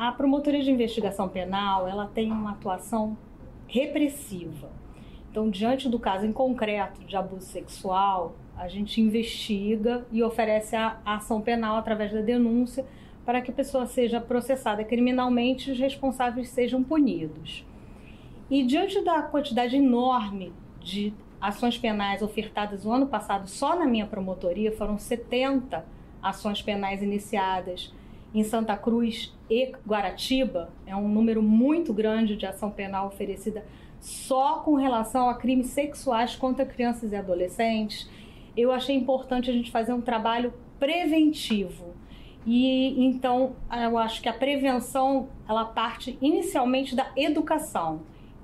A promotoria de investigação penal, ela tem uma atuação repressiva. Então, diante do caso em concreto de abuso sexual, a gente investiga e oferece a ação penal através da denúncia para que a pessoa seja processada criminalmente e os responsáveis sejam punidos. E diante da quantidade enorme de ações penais ofertadas no ano passado, só na minha promotoria foram 70 ações penais iniciadas em Santa Cruz e Guaratiba. É um número muito grande de ação penal oferecida só com relação a crimes sexuais contra crianças e adolescentes. Eu achei importante a gente fazer um trabalho preventivo. E então eu acho que a prevenção ela parte inicialmente da educação.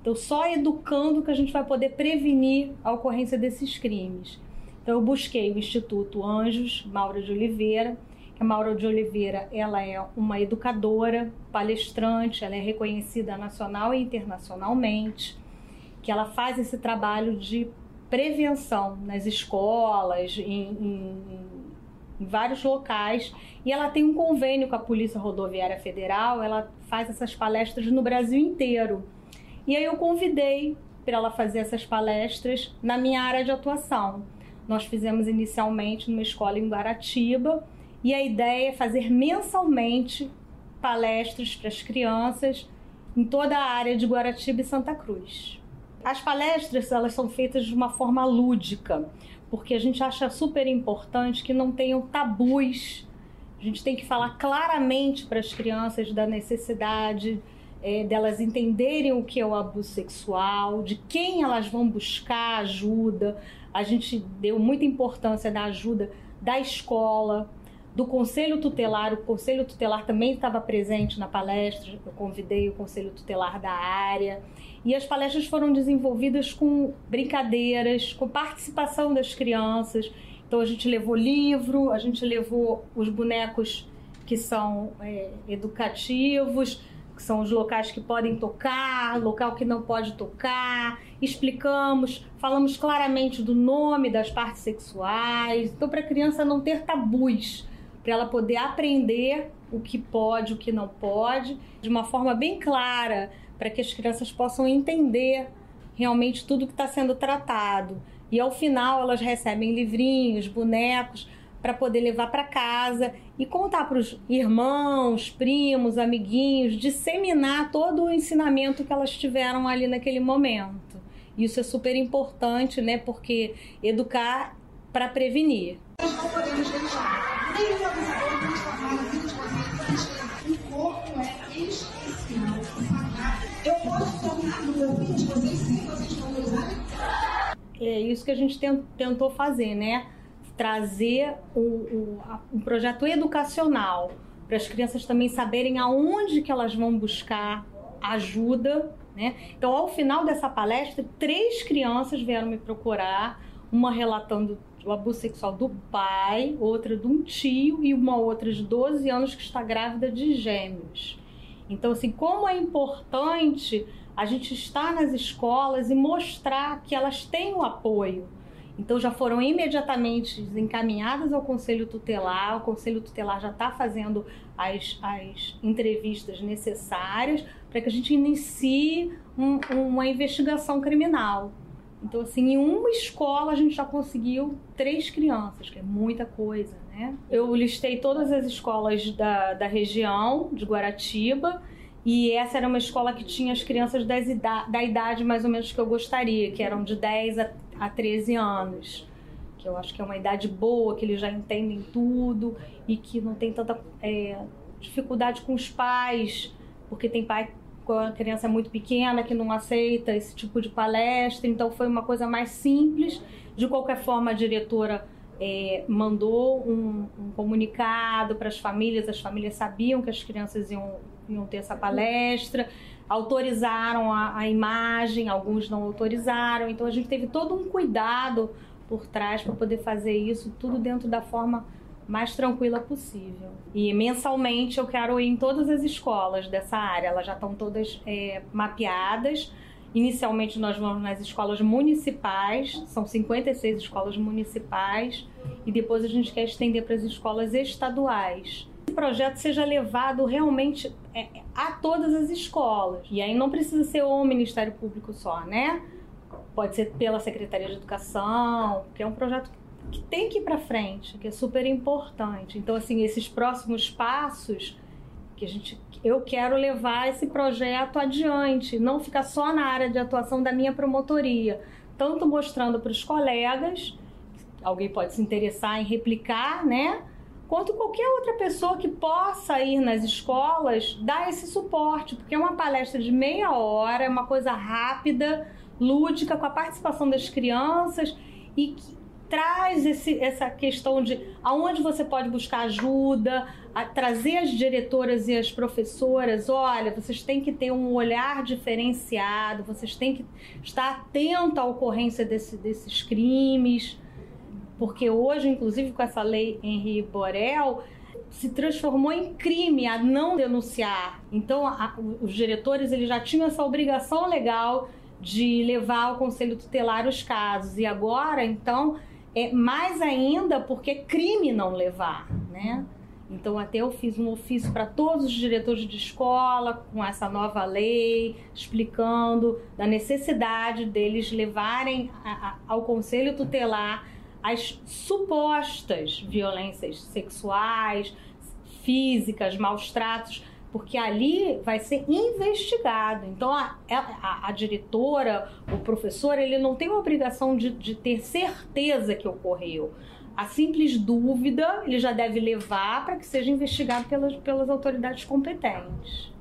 Então, só educando que a gente vai poder prevenir a ocorrência desses crimes. Então, eu busquei o Instituto Anjos Maura de Oliveira, a Maura de Oliveira ela é uma educadora, palestrante, ela é reconhecida nacional e internacionalmente, que ela faz esse trabalho de prevenção nas escolas, em, em, em vários locais, e ela tem um convênio com a Polícia Rodoviária Federal, ela faz essas palestras no Brasil inteiro. E aí eu convidei para ela fazer essas palestras na minha área de atuação. Nós fizemos inicialmente numa escola em Guaratiba e a ideia é fazer mensalmente palestras para as crianças em toda a área de Guaratiba e Santa Cruz. As palestras elas são feitas de uma forma lúdica, porque a gente acha super importante que não tenham tabus. A gente tem que falar claramente para as crianças da necessidade é, delas entenderem o que é o abuso sexual, de quem elas vão buscar ajuda. A gente deu muita importância da ajuda da escola, do Conselho Tutelar. O Conselho Tutelar também estava presente na palestra, eu convidei o Conselho Tutelar da área. E as palestras foram desenvolvidas com brincadeiras, com participação das crianças. Então a gente levou livro, a gente levou os bonecos que são é, educativos, que são os locais que podem tocar, local que não pode tocar. Explicamos, falamos claramente do nome das partes sexuais. Então, para a criança não ter tabus, para ela poder aprender o que pode, o que não pode, de uma forma bem clara, para que as crianças possam entender realmente tudo que está sendo tratado. E ao final elas recebem livrinhos, bonecos para poder levar para casa e contar para os irmãos, primos, amiguinhos, disseminar todo o ensinamento que elas tiveram ali naquele momento. Isso é super importante, né? Porque educar para prevenir. Não podemos deixar é? É isso que a gente tentou fazer, né? trazer um, um projeto educacional para as crianças também saberem aonde que elas vão buscar ajuda, né? Então, ao final dessa palestra, três crianças vieram me procurar, uma relatando o abuso sexual do pai, outra de um tio e uma outra de 12 anos que está grávida de gêmeos. Então, assim, como é importante a gente estar nas escolas e mostrar que elas têm o apoio, então já foram imediatamente encaminhadas ao Conselho Tutelar, o Conselho Tutelar já está fazendo as, as entrevistas necessárias para que a gente inicie um, uma investigação criminal. Então, assim, em uma escola a gente já conseguiu três crianças, que é muita coisa, né? Eu listei todas as escolas da, da região de Guaratiba e essa era uma escola que tinha as crianças das ida da idade mais ou menos que eu gostaria, que eram de 10 a a 13 anos. Que eu acho que é uma idade boa, que eles já entendem tudo e que não tem tanta é, dificuldade com os pais, porque tem pai com a criança muito pequena que não aceita esse tipo de palestra, então foi uma coisa mais simples. De qualquer forma, a diretora é, mandou um, um comunicado para as famílias, as famílias sabiam que as crianças iam, iam ter essa palestra autorizaram a, a imagem, alguns não autorizaram. Então a gente teve todo um cuidado por trás para poder fazer isso tudo dentro da forma mais tranquila possível. E mensalmente eu quero ir em todas as escolas dessa área, elas já estão todas é, mapeadas. Inicialmente nós vamos nas escolas municipais, são 56 escolas municipais, e depois a gente quer estender para as escolas estaduais projeto seja levado realmente é, a todas as escolas. E aí não precisa ser o Ministério Público só, né? Pode ser pela Secretaria de Educação, que é um projeto que tem que ir para frente, que é super importante. Então, assim, esses próximos passos que a gente eu quero levar esse projeto adiante, não ficar só na área de atuação da minha promotoria, tanto mostrando para os colegas, alguém pode se interessar em replicar, né? Quanto qualquer outra pessoa que possa ir nas escolas dar esse suporte, porque é uma palestra de meia hora, é uma coisa rápida, lúdica, com a participação das crianças e que traz esse, essa questão de aonde você pode buscar ajuda, trazer as diretoras e as professoras, olha, vocês têm que ter um olhar diferenciado, vocês têm que estar atento à ocorrência desse, desses crimes, porque hoje, inclusive com essa lei Henri Borel, se transformou em crime a não denunciar. Então, a, os diretores eles já tinham essa obrigação legal de levar ao conselho tutelar os casos. E agora, então, é mais ainda porque é crime não levar, né? Então, até eu fiz um ofício para todos os diretores de escola com essa nova lei, explicando da necessidade deles levarem a, a, ao conselho tutelar as supostas violências sexuais, físicas, maus tratos porque ali vai ser investigado. Então a, a, a, diretora, o professor, ele não tem a obrigação de, de ter certeza que ocorreu. A simples dúvida ele já deve levar para que seja investigado pelas, pelas autoridades competentes.